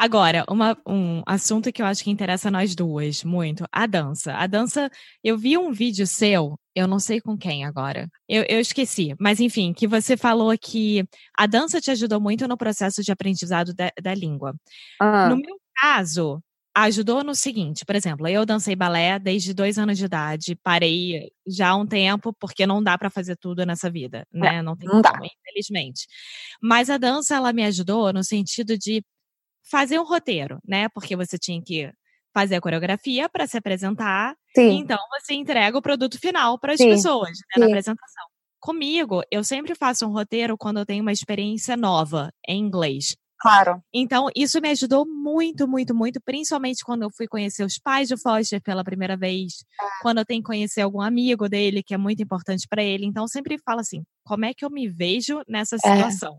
Agora, uma, um assunto que eu acho que interessa a nós duas muito, a dança. A dança, eu vi um vídeo seu, eu não sei com quem agora, eu, eu esqueci, mas enfim, que você falou que a dança te ajudou muito no processo de aprendizado da, da língua. Ah. No meu caso, ajudou no seguinte, por exemplo, eu dancei balé desde dois anos de idade, parei já há um tempo, porque não dá para fazer tudo nessa vida, né? Não, tem não dá. como, infelizmente. Mas a dança, ela me ajudou no sentido de fazer um roteiro, né? Porque você tinha que fazer a coreografia para se apresentar, Sim. então você entrega o produto final para as pessoas né, na apresentação. Comigo, eu sempre faço um roteiro quando eu tenho uma experiência nova em inglês. Claro. Então, isso me ajudou muito, muito, muito, principalmente quando eu fui conhecer os pais do Foster pela primeira vez, quando eu tenho que conhecer algum amigo dele, que é muito importante para ele. Então, eu sempre falo assim: como é que eu me vejo nessa situação?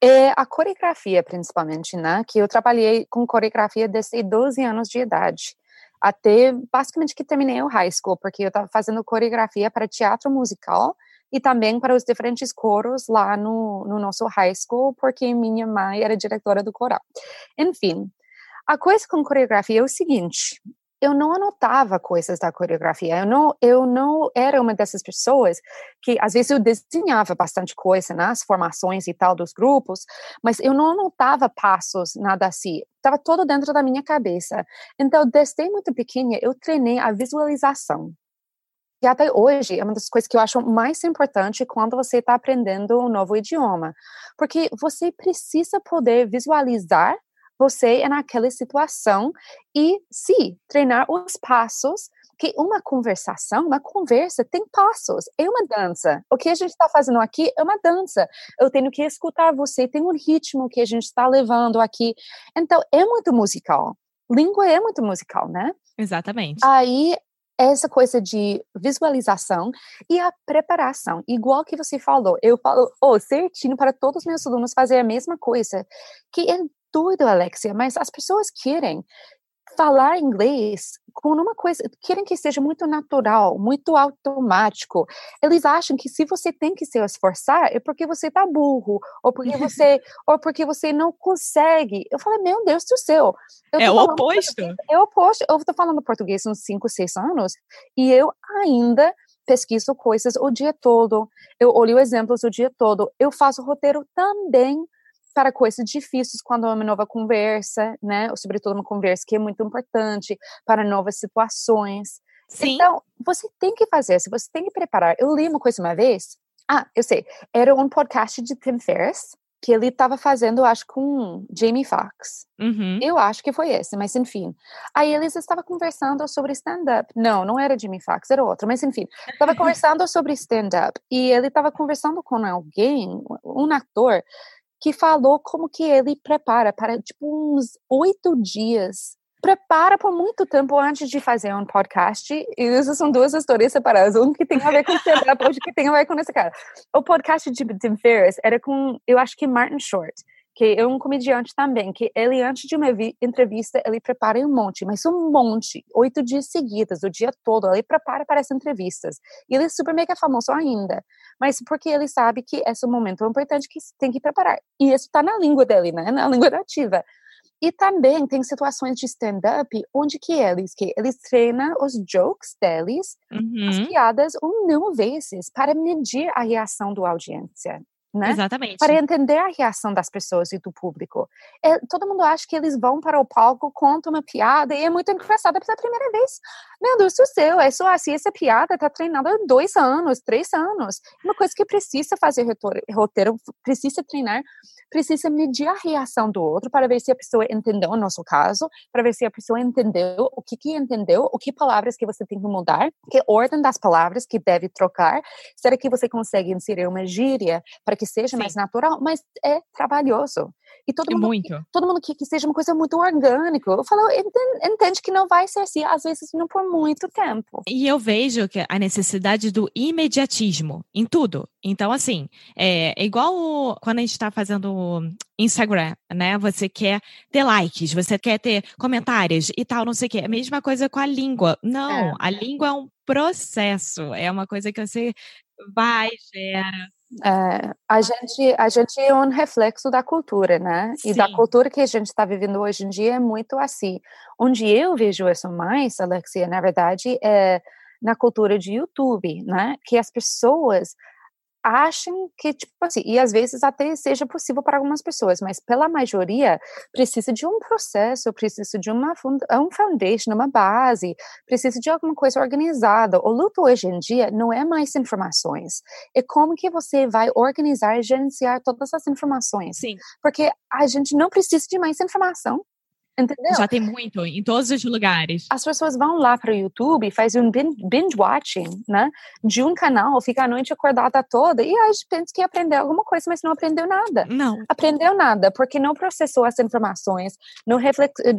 É a coreografia, principalmente, né? Que eu trabalhei com coreografia desde 12 anos de idade. Até basicamente que terminei o high school, porque eu estava fazendo coreografia para teatro musical e também para os diferentes coros lá no, no nosso high school, porque minha mãe era diretora do coral. Enfim, a coisa com coreografia é o seguinte: eu não anotava coisas da coreografia. Eu não, eu não era uma dessas pessoas que, às vezes, eu desenhava bastante coisa nas formações e tal dos grupos, mas eu não anotava passos, nada assim. Estava todo dentro da minha cabeça. Então, desde muito pequena, eu treinei a visualização. E até hoje é uma das coisas que eu acho mais importante quando você está aprendendo um novo idioma, porque você precisa poder visualizar você naquela situação e se treinar os passos que uma conversação, uma conversa tem passos, é uma dança. O que a gente está fazendo aqui é uma dança. Eu tenho que escutar você, tem um ritmo que a gente está levando aqui. Então, é muito musical. Língua é muito musical, né? Exatamente. Aí, essa coisa de visualização e a preparação. Igual que você falou, eu falo oh, certinho para todos os meus alunos fazer a mesma coisa. Que é doido, Alexia, mas as pessoas querem falar inglês com uma coisa, querem que seja muito natural, muito automático. Eles acham que se você tem que se esforçar é porque você tá burro, ou porque você, ou porque você não consegue. Eu falei, meu Deus do céu. eu É tô o oposto. é o oposto. Eu estou falando português uns 5, 6 anos e eu ainda pesquiso coisas o dia todo. Eu olho exemplos o dia todo. Eu faço roteiro também para coisas difíceis quando é uma nova conversa, né? Ou sobretudo uma conversa que é muito importante para novas situações. Sim. Então, você tem que fazer, se você tem que preparar. Eu li uma coisa uma vez. Ah, eu sei. Era um podcast de Tim Ferriss que ele estava fazendo, acho, com Jamie Foxx. Uhum. Eu acho que foi esse, mas enfim. Aí eles estavam conversando sobre stand-up. Não, não era Jimmy Fox, era outro, mas enfim. Estava conversando sobre stand-up e ele estava conversando com alguém, um ator, que falou como que ele prepara para, tipo, uns oito dias. Prepara por muito tempo antes de fazer um podcast. E essas são duas histórias separadas. Um que tem a ver com stand-up, outro que tem a ver com esse cara. O podcast de Tim Ferriss era com, eu acho que Martin Short que é um comediante também, que ele, antes de uma vi- entrevista, ele prepara um monte, mas um monte, oito dias seguidos, o dia todo, ele prepara para as entrevistas. E ele é super mega famoso ainda, mas porque ele sabe que esse é momento importante que tem que preparar. E isso está na língua dele, né? Na língua nativa. E também tem situações de stand-up onde que eles, que eles treinam os jokes deles, as Uhum. piadas um mil vezes para medir a reação da audiência né? Exatamente. Para entender a reação das pessoas e do público. É, todo mundo acha que eles vão para o palco, contam uma piada e é muito engraçada pela primeira vez. Meu Deus do céu, é só assim, essa piada está treinada há dois anos, três anos. Uma coisa que precisa fazer roteiro, precisa treinar, precisa medir a reação do outro para ver se a pessoa entendeu o nosso caso, para ver se a pessoa entendeu o que que entendeu, o que palavras que você tem que mudar, que ordem das palavras que deve trocar. Será que você consegue inserir uma gíria para que seja Sim. mais natural? Mas é trabalhoso. E todo mundo, muito. todo mundo quer que seja uma coisa muito orgânica. Eu falo, entende, entende que não vai ser assim, às vezes não por muito tempo. E eu vejo que a necessidade do imediatismo em tudo. Então, assim, é, é igual quando a gente está fazendo Instagram, né? Você quer ter likes, você quer ter comentários e tal, não sei o quê. A mesma coisa com a língua. Não, é. a língua é um processo, é uma coisa que você vai, gera, é, a, gente, a gente é um reflexo da cultura, né? Sim. E da cultura que a gente está vivendo hoje em dia é muito assim. Onde eu vejo isso mais, Alexia, na verdade, é na cultura de YouTube, né? Que as pessoas acham que, tipo assim, e às vezes até seja possível para algumas pessoas, mas pela maioria precisa de um processo, precisa de uma um foundation, uma base, precisa de alguma coisa organizada. O luto hoje em dia não é mais informações, é como que você vai organizar e gerenciar todas as informações. Sim. Porque a gente não precisa de mais informação, Entendeu? Já tem muito, em todos os lugares. As pessoas vão lá para o YouTube, fazem um binge watching, né? De um canal, fica a noite acordada toda e a gente pensa que aprendeu alguma coisa, mas não aprendeu nada. Não. Aprendeu nada, porque não processou as informações, não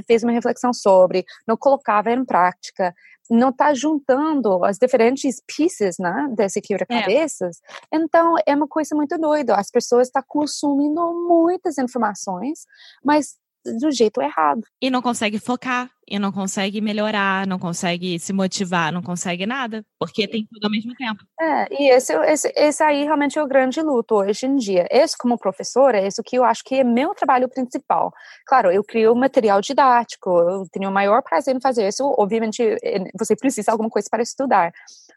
fez uma reflexão sobre, não colocava em prática, não está juntando as diferentes pieces, né, desse quebra-cabeças. É. Então, é uma coisa muito doida. As pessoas estão tá consumindo muitas informações, mas do jeito errado. E não consegue focar, e não consegue melhorar, não consegue se motivar, não consegue nada, porque tem tudo ao mesmo tempo. É, e esse, esse, esse aí realmente é o grande luto hoje em dia. Esse, como professora, é isso que eu acho que é meu trabalho principal. Claro, eu crio material didático, eu tenho o maior prazer em fazer isso. Obviamente, você precisa de alguma coisa para estudar,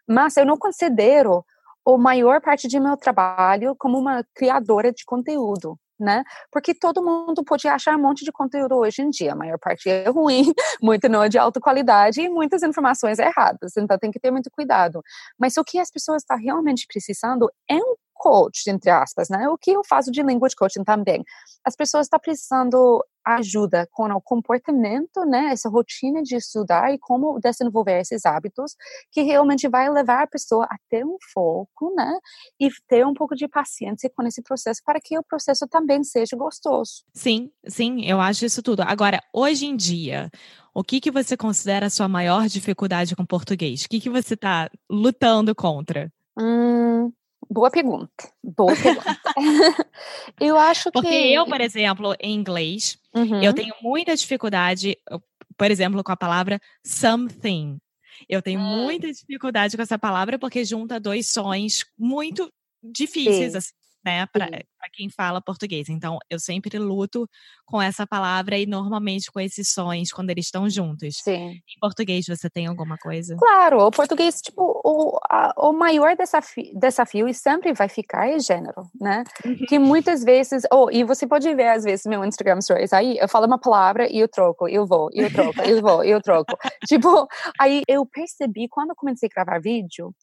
mas eu não considero a maior parte de meu trabalho como uma criadora de conteúdo né? Porque todo mundo pode achar um monte de conteúdo hoje em dia, a maior parte é ruim, muito não é de alta qualidade e muitas informações erradas, então tem que ter muito cuidado. Mas o que as pessoas estão realmente precisando é um coach, entre aspas, né? O que eu faço de language coaching também. As pessoas estão precisando ajuda com o comportamento, né? Essa rotina de estudar e como desenvolver esses hábitos que realmente vai levar a pessoa a ter um foco, né? E ter um pouco de paciência com esse processo para que o processo também seja gostoso. Sim, sim, eu acho isso tudo. Agora, hoje em dia, o que, que você considera a sua maior dificuldade com português? O que, que você está lutando contra? Hum, Boa pergunta. Boa pergunta. eu acho Porque que. Porque eu, por exemplo, em inglês, uhum. eu tenho muita dificuldade, por exemplo, com a palavra something. Eu tenho hum. muita dificuldade com essa palavra porque junta dois sons muito difíceis, assim, né, para quem fala português. Então, eu sempre luto com essa palavra e normalmente com esses sons quando eles estão juntos. Sim. Em português, você tem alguma coisa? Claro, o português, tipo, o, a, o maior desafio, desafio e sempre vai ficar é gênero, né? Uhum. Que muitas vezes, oh, e você pode ver às vezes meu Instagram stories aí, eu falo uma palavra e eu troco, eu vou, eu troco, eu vou, eu troco. tipo, aí eu percebi quando eu comecei a gravar vídeo,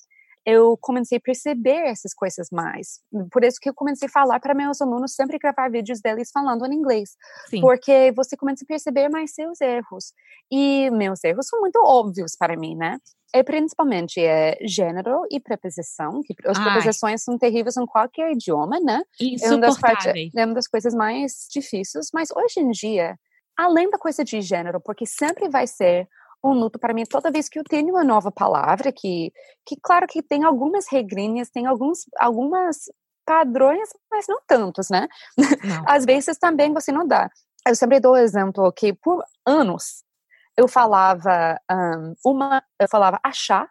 eu comecei a perceber essas coisas mais. Por isso que eu comecei a falar para meus alunos sempre gravar vídeos deles falando em inglês, Sim. porque você começa a perceber mais seus erros. E meus erros são muito óbvios para mim, né? É principalmente é gênero e preposição, que as preposições são terríveis em qualquer idioma, né? É uma, das partes, é uma das coisas mais difíceis, mas hoje em dia, além da coisa de gênero, porque sempre vai ser um luto para mim toda vez que eu tenho uma nova palavra que, que claro que tem algumas regrinhas, tem alguns, algumas padrões, mas não tantos, né? Não. Às vezes também você não dá. Eu sempre dou o exemplo que por anos eu falava um, uma, eu falava achar,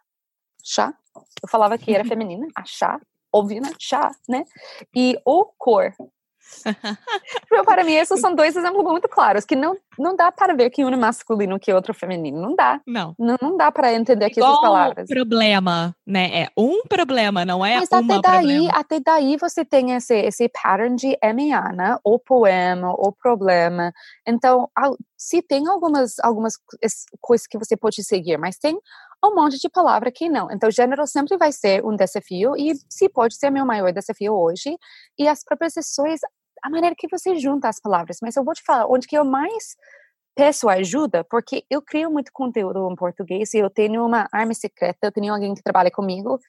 chá, eu falava que era feminina, achar, ouvindo, chá, né? E o cor, para mim, esses são dois exemplos muito claros, que não, não dá para ver que um é masculino que outro feminino. Não dá. Não. Não, não dá para entender que essas palavras. problema, né? É um problema, não é Mas uma até daí, problema. até daí você tem esse, esse pattern de MA, né? O poema, o problema. Então, se tem algumas, algumas coisas que você pode seguir, mas tem um monte de palavra que não. Então, gênero sempre vai ser um desafio e se pode ser meu maior desafio hoje. E as preposições, a maneira que você junta as palavras. Mas eu vou te falar, onde que eu mais peço ajuda, porque eu crio muito conteúdo em português e eu tenho uma arma secreta, eu tenho alguém que trabalha comigo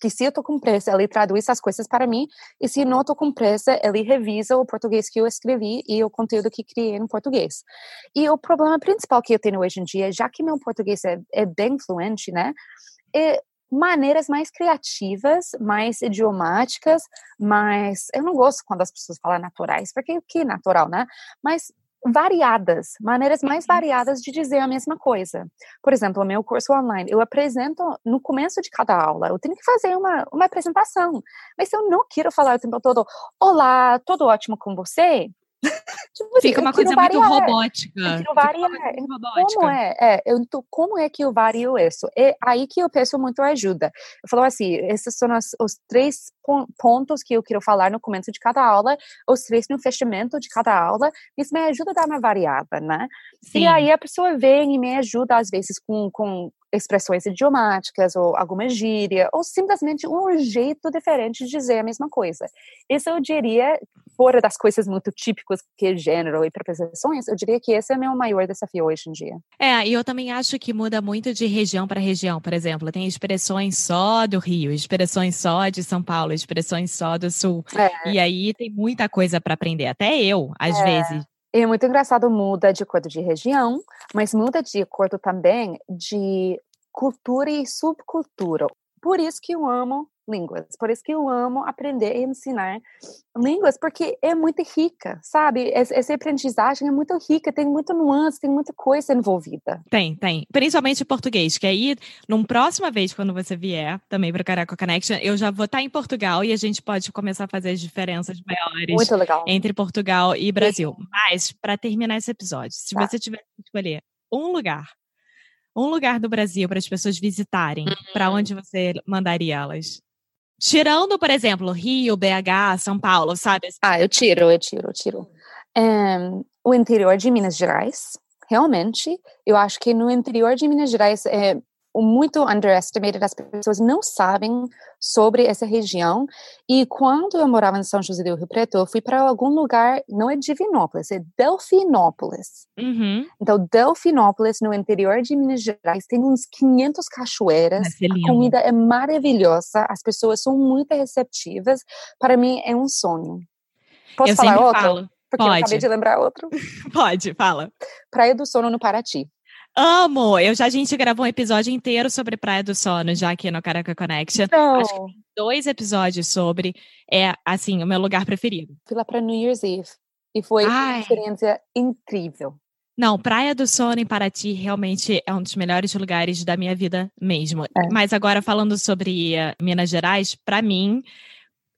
que se eu estou com pressa, ele traduz as coisas para mim, e se não estou com pressa, ele revisa o português que eu escrevi e o conteúdo que criei no português. E o problema principal que eu tenho hoje em dia, já que meu português é, é bem fluente, né, é maneiras mais criativas, mais idiomáticas, mais... Eu não gosto quando as pessoas falam naturais, porque que é natural, né? Mas variadas, maneiras mais uhum. variadas de dizer a mesma coisa. Por exemplo, o meu curso online, eu apresento no começo de cada aula, eu tenho que fazer uma, uma apresentação, mas eu não quero falar o tempo todo, olá, tudo ótimo com você? Tipo, Fica uma coisa muito robótica. Eu variar. Como é? é eu, como é que eu vario isso? É aí que eu peço muito ajuda. Eu falo assim, esses são os, os três pontos que eu quero falar no começo de cada aula, os três no fechamento de cada aula, isso me ajuda a dar uma variada, né? Sim. E aí a pessoa vem e me ajuda, às vezes, com, com expressões idiomáticas ou alguma gíria, ou simplesmente um jeito diferente de dizer a mesma coisa. Isso eu diria, fora das coisas muito típicas que é gênero e preposições, eu diria que esse é o meu maior desafio hoje em dia. É, e eu também acho que muda muito de região para região, por exemplo, tem expressões só do Rio, expressões só de São Paulo, expressões só do Sul. É. E aí tem muita coisa para aprender, até eu, às é. vezes. É muito engraçado, muda de acordo de região, mas muda de acordo também de cultura e subcultura. Por isso que eu amo línguas, por isso que eu amo aprender e ensinar línguas, porque é muito rica, sabe? Essa aprendizagem é muito rica, tem muita nuance, tem muita coisa envolvida. Tem, tem. Principalmente português, que aí, numa próxima vez, quando você vier também para o Caraca Connection, eu já vou estar em Portugal e a gente pode começar a fazer as diferenças maiores entre Portugal e Brasil. Sim. Mas, para terminar esse episódio, se tá. você tiver que escolher um lugar um lugar do Brasil para as pessoas visitarem, uhum. para onde você mandaria elas? Tirando, por exemplo, Rio, BH, São Paulo, sabe? Ah, eu tiro, eu tiro, eu tiro. Um, o interior de Minas Gerais, realmente, eu acho que no interior de Minas Gerais é, muito underestimated, as pessoas não sabem sobre essa região. E quando eu morava em São José do Rio Preto, eu fui para algum lugar, não é Divinópolis, é Delfinópolis. Uhum. Então, Delfinópolis, no interior de Minas Gerais, tem uns 500 cachoeiras, a comida é maravilhosa, as pessoas são muito receptivas. Para mim, é um sonho. Posso eu falar outro? Falo. Porque Pode. eu acabei de lembrar outro. Pode, fala. Praia do Sono, no Paraty. Amo! Eu já a gente gravou um episódio inteiro sobre Praia do Sono, já aqui no Caraca Connection. Não. Acho que tem dois episódios sobre. É, assim, o meu lugar preferido. Fui lá para New Year's Eve. E foi Ai. uma experiência incrível. Não, Praia do Sono em Paraty realmente é um dos melhores lugares da minha vida mesmo. É. Mas agora falando sobre uh, Minas Gerais, para mim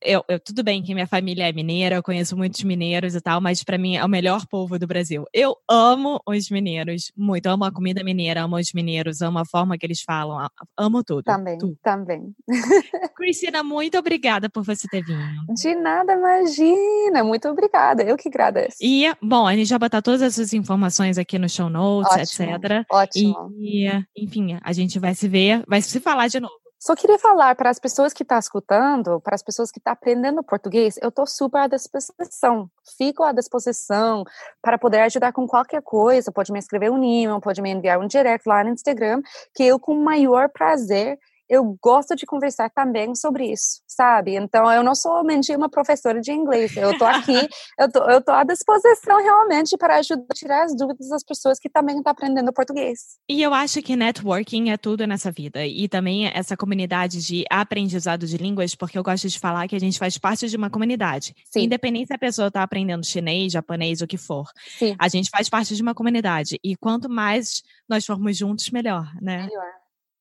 eu, eu, tudo bem que minha família é mineira, eu conheço muitos mineiros e tal, mas para mim é o melhor povo do Brasil. Eu amo os mineiros muito, amo a comida mineira, amo os mineiros, amo a forma que eles falam, amo tudo. Também, tudo. também. Cristina, muito obrigada por você ter vindo. De nada, imagina, muito obrigada, eu que agradeço. E, bom, a gente já botar todas essas informações aqui no show notes, ótimo, etc. Ótimo. E, enfim, a gente vai se ver, vai se falar de novo. Só queria falar para as pessoas que estão tá escutando, para as pessoas que estão tá aprendendo português, eu estou super à disposição. Fico à disposição para poder ajudar com qualquer coisa. Pode me escrever um e-mail, pode me enviar um direct lá no Instagram, que eu, com o maior prazer, eu gosto de conversar também sobre isso, sabe? Então, eu não somente uma professora de inglês, eu tô aqui, eu tô, eu tô à disposição realmente para ajudar a tirar as dúvidas das pessoas que também estão aprendendo português. E eu acho que networking é tudo nessa vida, e também essa comunidade de aprendizado de línguas, porque eu gosto de falar que a gente faz parte de uma comunidade. Sim. Independente se a pessoa está aprendendo chinês, japonês, o que for. Sim. A gente faz parte de uma comunidade, e quanto mais nós formos juntos, melhor, né? Melhor.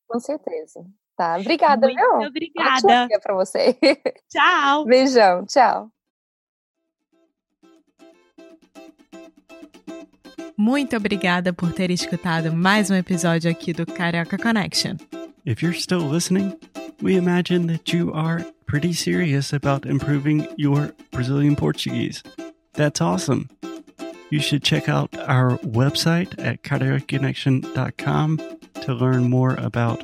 Com certeza. Tá, obrigada, Muito viu? Obrigada. para você. Tchau. Beijão, tchau. Muito obrigada por ter escutado mais um episódio aqui do Carioca Connection. If you're still listening, we imagine that you are pretty serious about improving your Brazilian Portuguese. That's awesome. You should check out our website at cariocaconnection.com to learn more about